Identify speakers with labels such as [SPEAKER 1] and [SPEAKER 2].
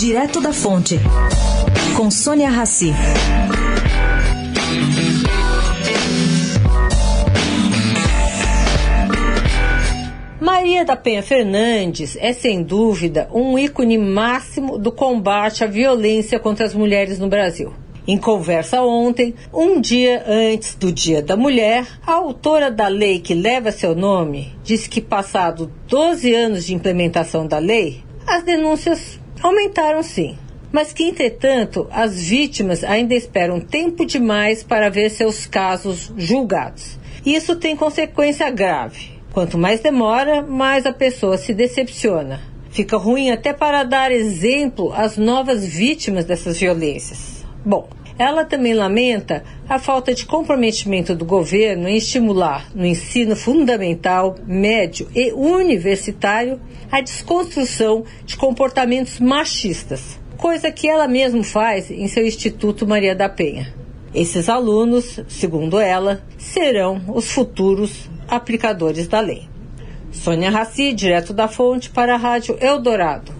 [SPEAKER 1] Direto da Fonte, com Sônia Rassi.
[SPEAKER 2] Maria da Penha Fernandes é, sem dúvida, um ícone máximo do combate à violência contra as mulheres no Brasil. Em conversa ontem, um dia antes do Dia da Mulher, a autora da lei que leva seu nome disse que, passado 12 anos de implementação da lei, as denúncias aumentaram sim. Mas que, entretanto, as vítimas ainda esperam tempo demais para ver seus casos julgados. Isso tem consequência grave Quanto mais demora, mais a pessoa se decepciona. Fica ruim até para dar exemplo às novas vítimas dessas violências. Bom, ela também lamenta a falta de comprometimento do governo em estimular no ensino fundamental, médio e universitário a desconstrução de comportamentos machistas, coisa que ela mesma faz em seu Instituto Maria da Penha. Esses alunos, segundo ela, serão os futuros aplicadores da lei. Sônia Raci, direto da fonte para a Rádio Eldorado.